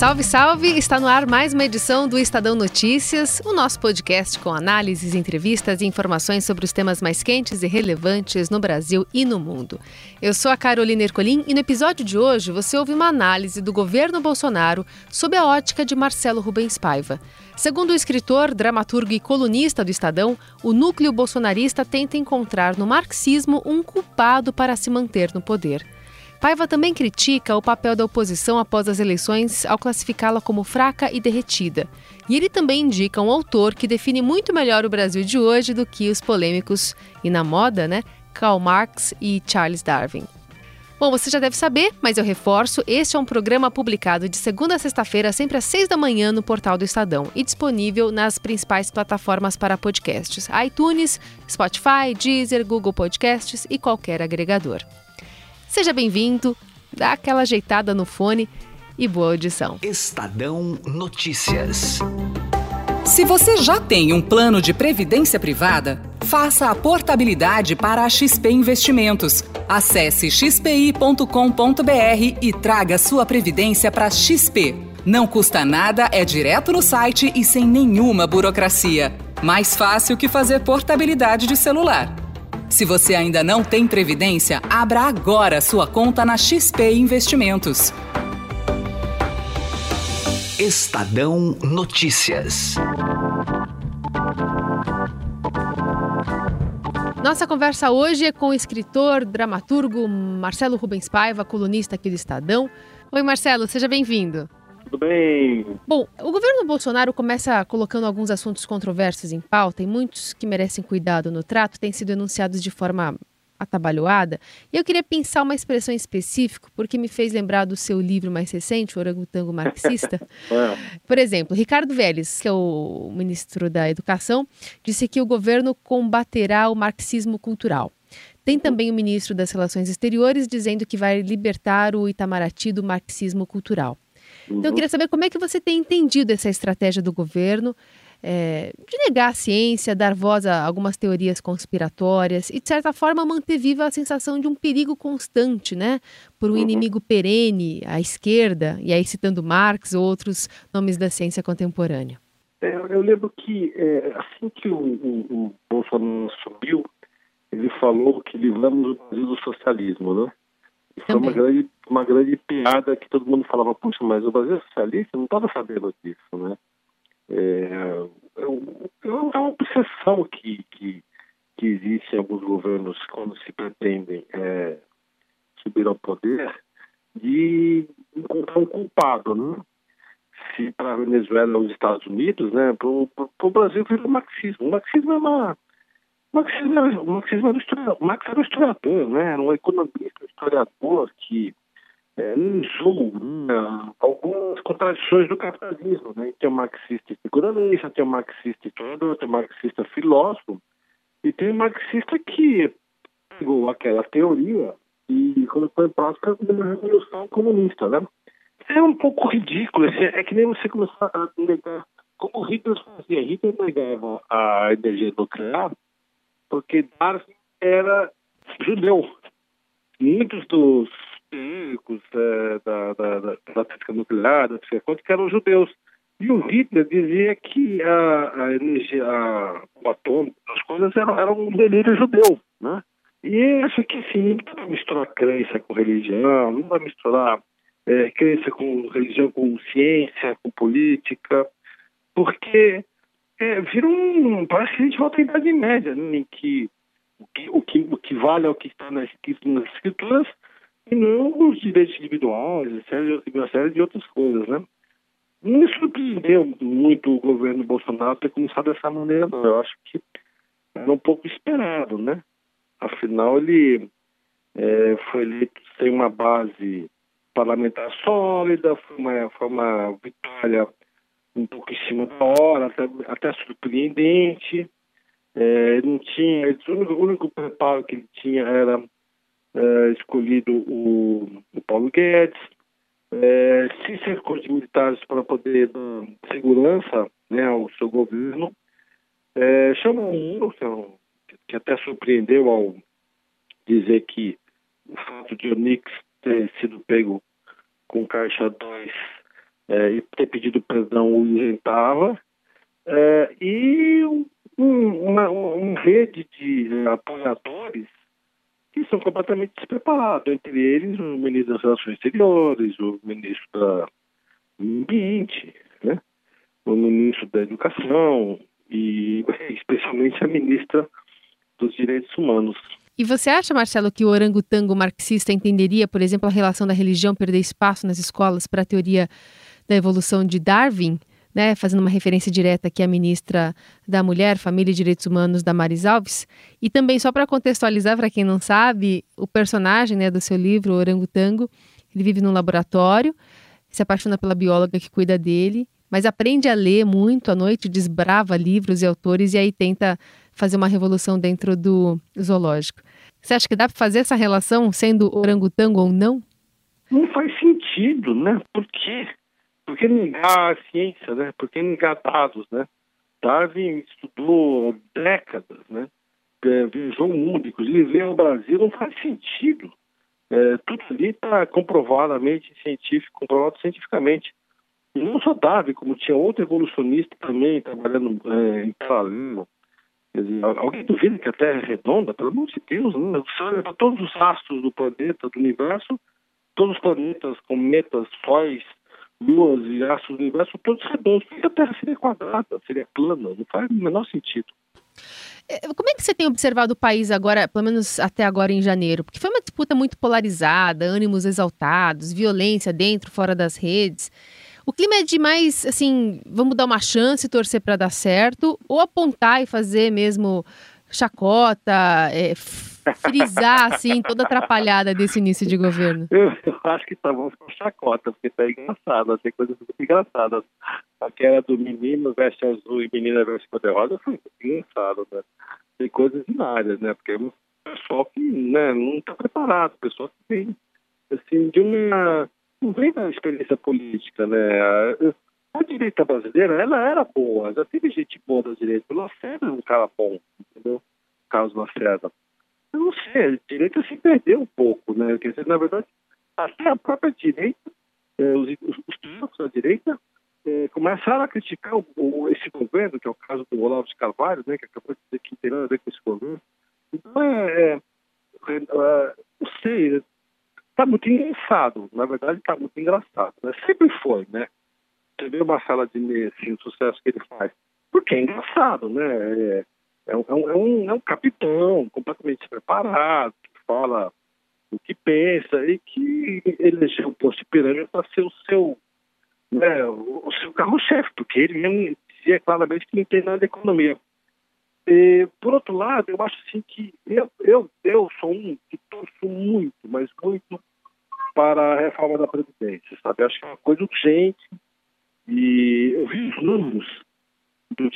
Salve, salve! Está no ar mais uma edição do Estadão Notícias, o nosso podcast com análises, entrevistas e informações sobre os temas mais quentes e relevantes no Brasil e no mundo. Eu sou a Carolina Ercolim e no episódio de hoje você ouve uma análise do governo Bolsonaro sob a ótica de Marcelo Rubens Paiva. Segundo o escritor, dramaturgo e colunista do Estadão, o núcleo bolsonarista tenta encontrar no marxismo um culpado para se manter no poder. Paiva também critica o papel da oposição após as eleições ao classificá-la como fraca e derretida. E ele também indica um autor que define muito melhor o Brasil de hoje do que os polêmicos e na moda, né, Karl Marx e Charles Darwin. Bom, você já deve saber, mas eu reforço: este é um programa publicado de segunda a sexta-feira, sempre às seis da manhã, no portal do Estadão e disponível nas principais plataformas para podcasts: iTunes, Spotify, Deezer, Google Podcasts e qualquer agregador. Seja bem-vindo, dá aquela ajeitada no fone e boa audição. Estadão Notícias. Se você já tem um plano de previdência privada, faça a portabilidade para a XP Investimentos. Acesse xpi.com.br e traga sua previdência para XP. Não custa nada, é direto no site e sem nenhuma burocracia. Mais fácil que fazer portabilidade de celular. Se você ainda não tem previdência, abra agora sua conta na XP Investimentos. Estadão Notícias. Nossa conversa hoje é com o escritor, dramaturgo Marcelo Rubens Paiva, colunista aqui do Estadão. Oi, Marcelo, seja bem-vindo. Tudo bem? Bom, o governo Bolsonaro começa colocando alguns assuntos controversos em pauta e muitos que merecem cuidado no trato têm sido enunciados de forma atabalhoada. E eu queria pensar uma expressão específica, porque me fez lembrar do seu livro mais recente, O Orangotango Marxista. É. Por exemplo, Ricardo Vélez, que é o ministro da Educação, disse que o governo combaterá o marxismo cultural. Tem também o ministro das Relações Exteriores dizendo que vai libertar o Itamaraty do marxismo cultural. Então, eu queria saber como é que você tem entendido essa estratégia do governo é, de negar a ciência, dar voz a algumas teorias conspiratórias e, de certa forma, manter viva a sensação de um perigo constante, né? Por um Uhum. inimigo perene, à esquerda, e aí citando Marx ou outros nomes da ciência contemporânea. É, eu lembro que é, assim que o, o, o Bolsonaro subiu, ele falou que livramos o Brasil do socialismo, né? E foi uma grande, uma grande piada que todo mundo falava, puxa, mas o Brasil é socialista? Não estava sabendo disso, né? É, é, é uma obsessão que, que, que existe em alguns governos quando se pretendem é, subir ao poder de encontrar um culpado, né? se para a Venezuela ou os Estados Unidos, né, para o Brasil virou marxismo. O marxismo é uma. O marxismo era, era um historiador, o Marx era um historiador, né, era um economista, historiador que é, né, algumas contradições do capitalismo. Né? Tem o marxista segurança, tem o marxista historiador, tem o marxista filósofo, e tem o marxista que pegou aquela teoria e colocou em prática uma revolução comunista, né? É um pouco ridículo, assim, é que nem você começar a negar como Hitler fazia. Hitler negava a energia nuclear porque Darwin era judeu. Muitos dos teóricos é, da, da, da, da física nuclear, da física quântica, eram judeus. E o Hitler dizia que a, a energia, a, o atômico, as coisas eram, eram um delírio judeu, né? E acho que sim, não vai misturar crença com religião, não vai misturar é, crença com religião, com ciência, com política, porque é, vira um. Parece que a gente volta à Idade Média, né, em que o, que o que o que vale é o que está nas, escrituras e não os direitos individuais, uma série de outras coisas, né? Não me surpreendeu muito o governo Bolsonaro ter começado dessa maneira, não. Eu acho que era um pouco esperado, né? Afinal, ele é, foi eleito sem uma base parlamentar sólida, foi uma, foi uma vitória um pouco em cima da hora, até, até surpreendente. É, não tinha, ele- o único, o único preparo que ele tinha era é, escolhido o, o Paulo Guedes, é, se cercou de militares para poder dar segurança né, ao seu governo. É, chamou um, que até surpreendeu ao dizer que o fato de Onix ter sido pego com caixa 2 é, e ter pedido perdão o isentava. Uma, uma rede de apoiadores que são completamente despreparados, entre eles o ministro das Relações Exteriores, o ministro da Ambiente, né? o ministro da Educação e especialmente a ministra dos Direitos Humanos. E você acha, Marcelo, que o orangotango marxista entenderia, por exemplo, a relação da religião perder espaço nas escolas para a teoria da evolução de Darwin? Né, fazendo uma referência direta aqui à ministra da Mulher, Família e Direitos Humanos, Damaris Alves. E também, só para contextualizar, para quem não sabe, o personagem né, do seu livro, Orangotango, ele vive num laboratório, se apaixona pela bióloga que cuida dele, mas aprende a ler muito à noite, desbrava livros e autores e aí tenta fazer uma revolução dentro do zoológico. Você acha que dá para fazer essa relação sendo orangotango ou não? Não faz sentido, né? Por quê? Por que negar a ciência, né? Por que negar dados, né? Darwin estudou décadas, né? É, viajou o mundo, inclusive veio ao Brasil, não faz sentido. É, tudo ali está comprovadamente científico, comprovado cientificamente. E não só Darwin, como tinha outro evolucionista também trabalhando é, em paralelo. Alguém duvida que a Terra é redonda? Pelo amor de Deus, né? você olha para todos os astros do planeta, do universo, todos os planetas, cometas, sóis, luas e astros do universo, todos redondos. Por que a Terra seria quadrada, seria plana? Não faz o menor sentido. É, como é que você tem observado o país agora, pelo menos até agora em janeiro? Porque foi uma disputa muito polarizada, ânimos exaltados, violência dentro, fora das redes. O clima é de mais, assim, vamos dar uma chance, torcer para dar certo, ou apontar e fazer mesmo chacota, é, frisar, assim, toda atrapalhada desse início de governo? Eu, acho que tá bom com chacota, porque tá engraçado, tem coisas muito engraçadas. Aquela do menino veste azul e menina veste cor-de-rosa foi engraçado, né? Tem coisas hilárias, né? Porque é um pessoal que né, não está preparado, pessoal que vem, assim, de uma não vem da experiência política, né? A direita brasileira, ela era boa, já teve gente boa da direita. O Lacerda é um cara bom, entendeu? Carlos Lacerda. Não sei, a direita se perdeu um pouco, né? Quer dizer, na verdade, até a própria direita, eh, os, os, da direita, eh, começaram a criticar o, o, esse governo, que é o caso do Olavo de Carvalho, né? Que acabou de dizer que não tem nada a ver com esse governo. Então, é, é, é não sei, está muito engraçado. Na verdade, está muito engraçado. Né? Sempre foi, né? Você vê uma sala de assim, o sucesso que ele faz. Porque é engraçado, né? É, é, um, é, um, é um capitão completamente preparado, que fala o que pensa e que elegeu o posto de pirâmide para ser o seu, né, o, seu carro-chefe, porque ele mesmo dizia claramente que não tem nada de economia. E, por outro lado, eu acho assim que eu, eu, eu sou um que torço muito, mas muito para a reforma da Previdência, sabe? Acho que é uma coisa urgente e eu vi os números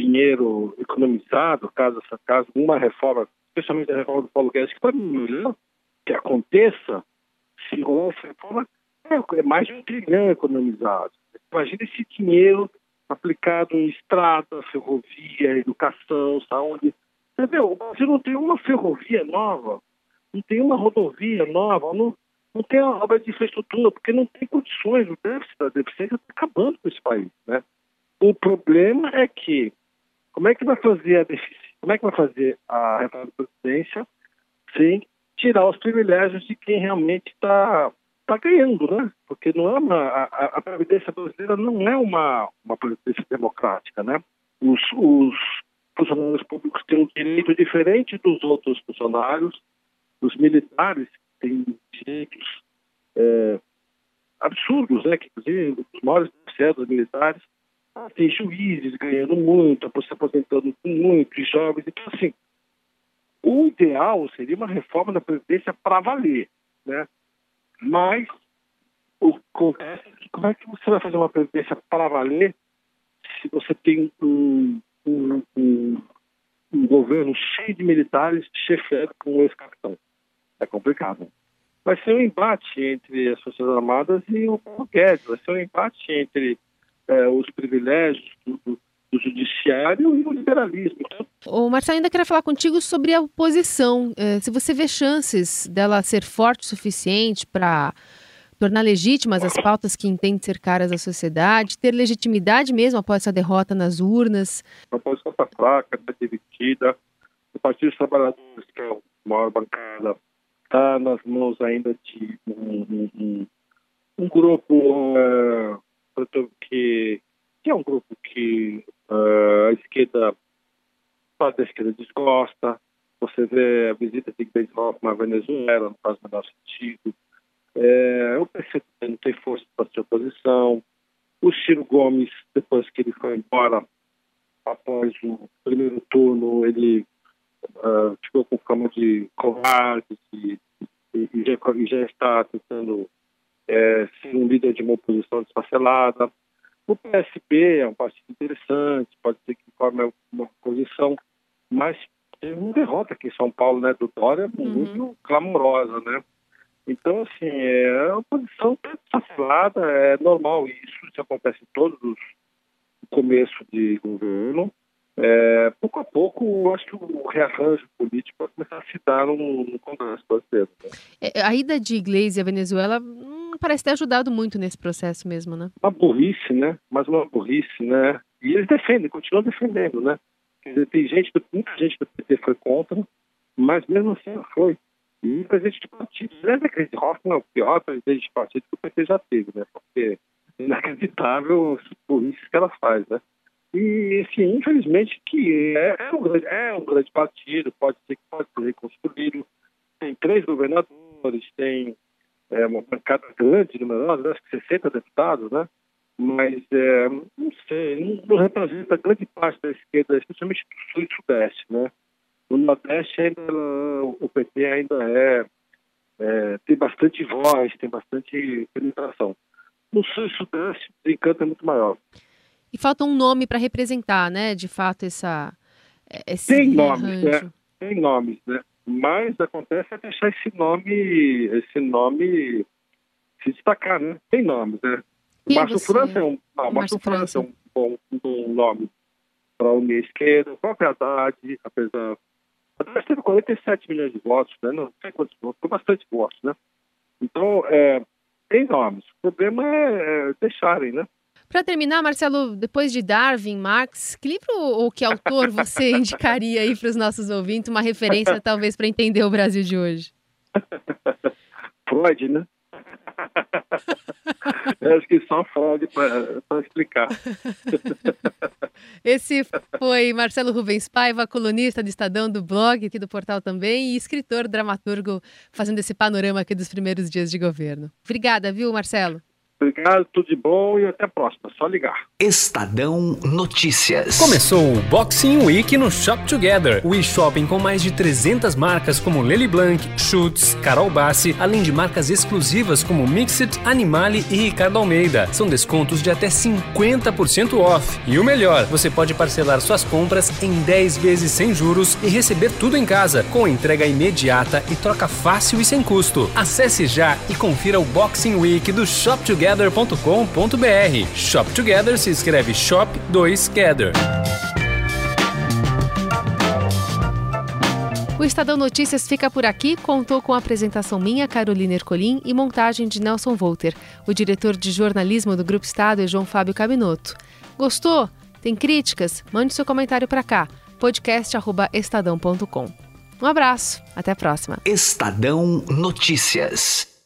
dinheiro economizado, caso essa caso uma reforma, especialmente a reforma do Paulo Guedes, que para mim melhor que aconteça, se essa reforma, é, é mais de um trilhão economizado. Imagina esse dinheiro aplicado em estrada, ferrovia, educação, saúde. Você vê, o Brasil não tem uma ferrovia nova, não tem uma rodovia nova, não, não tem uma obra de infraestrutura, porque não tem condições, o déficit da deficiência está acabando com esse país. Né? O problema é que, como é que vai fazer a como é que vai fazer a reforma da Previdência sem tirar os privilégios de quem realmente está tá ganhando, né? Porque não é uma, a, a Previdência brasileira não é uma, uma Previdência democrática, né? Os, os funcionários públicos têm um direito diferente dos outros funcionários, os militares tem direitos é, absurdos, né? Que, inclusive, os maiores oficiais militares ah, tem juízes ganhando muito, se aposentando muito, jovens. Então, assim, o ideal seria uma reforma da Previdência para valer, né? Mas o que acontece é que como é que você vai fazer uma Previdência para valer se você tem um, um, um, um governo cheio de militares chefiado com um ex-capitão? É complicado. vai ser um embate entre as Forças Armadas e o Guedes, vai ser um embate entre é, os privilégios do, do, judiciário e o liberalismo. O Marcelo ainda queria falar contigo sobre a oposição. É, se você vê chances dela ser forte o suficiente para tornar legítimas as pautas que entende ser caras à sociedade, ter legitimidade mesmo após essa derrota nas urnas. A oposição está fraca, está dividida. O Partido dos Trabalhadores, que é a maior bancada, está nas mãos ainda de um, um, um grupo uh, que, que, é um grupo que uh, a esquerda, parte da esquerda desgosta. Você vê a visita de Gleisi Hoffmann à Venezuela, não faz o menor sentido. É, o PC não tem força para ser oposição. O Ciro Gomes, depois que ele foi embora, após o primeiro turno, ele uh, ficou com fama de covarde e, e, e, já, e já, está tentando é, ser um líder de uma oposição desfacelada. O PSB é um partido interessante, pode ser que forme uma oposição, mas teve uma derrota aqui em São Paulo, né, do Dória, uhum. muito clamorosa, né? Então, assim, é uma posição desfacelada, é normal isso, isso acontece em todos os começos de governo. É, pouco a pouco, eu acho que o rearranjo político vai começar a se dar no, no Congresso brasileiro. Né? É, a ida de Iglesias à Venezuela hum, parece ter ajudado muito nesse processo mesmo, né? Uma burrice, né? Mas uma burrice, né? E eles defendem, continuam defendendo, né? Quer dizer, tem gente, muita gente do PT foi contra, mas mesmo assim foi. E presidente de partido, aliás, a Cris Hoffmann é o pior presidente de partido que o PT já teve, né? Porque é inacreditável as burrices que ela faz, né? E, assim, infelizmente, que é, é, um grande, é um grande partido, pode ser que pode ser reconstruído. Tem três governadores, tem é, uma bancada grande, numerosa, acho que 60 deputados, né? Mas, é, não sei, não, representa grande parte da esquerda, especialmente do sul e sudeste, né? No Nordeste, ainda, o PT ainda é, é, tem bastante voz, tem bastante penetração. No Sul e Sudeste, o encanto é muito maior. E falta um nome para representar, né, de fato, essa. Esse tem nomes, né? Tem nomes, né? Mas acontece é deixar esse nome, esse nome se destacar, né? Tem nomes, né? Quem Márcio você... França é um, não, Márcio França é um bom, um bom nome para unir a esquerda. O próprio Haddad, apesar. Haddad teve 47 milhões de votos, né? Não sei quantos votos, foi bastante votos, né? Então, é, tem nomes. O problema é, é deixarem, né? Para terminar, Marcelo, depois de Darwin, Marx, que livro ou que autor você indicaria aí para os nossos ouvintes, uma referência talvez para entender o Brasil de hoje? Freud, né? Eu acho que só Freud para explicar. Esse foi Marcelo Rubens Paiva, colunista do Estadão do blog, aqui do portal também, e escritor, dramaturgo, fazendo esse panorama aqui dos primeiros dias de governo. Obrigada, viu, Marcelo? Obrigado, tudo de bom e até a próxima. Só ligar. Estadão Notícias. Começou o Boxing Week no Shop Together. O e-shopping com mais de 300 marcas como Lely Blanc, Schutz, Carol Bassi, além de marcas exclusivas como Mixit, Animale e Ricardo Almeida. São descontos de até 50% off. E o melhor, você pode parcelar suas compras em 10 vezes sem juros e receber tudo em casa, com entrega imediata e troca fácil e sem custo. Acesse já e confira o Boxing Week do Shop Together shoptogether.com.br. Shop Together se escreve Shop 2 Gather. O Estadão Notícias fica por aqui. Contou com a apresentação minha, Carolina Ercolim, e montagem de Nelson Volter. O diretor de jornalismo do Grupo Estado é João Fábio Caminoto. Gostou? Tem críticas? Mande seu comentário para cá. podcast@estadão.com. Um abraço, até a próxima. Estadão Notícias.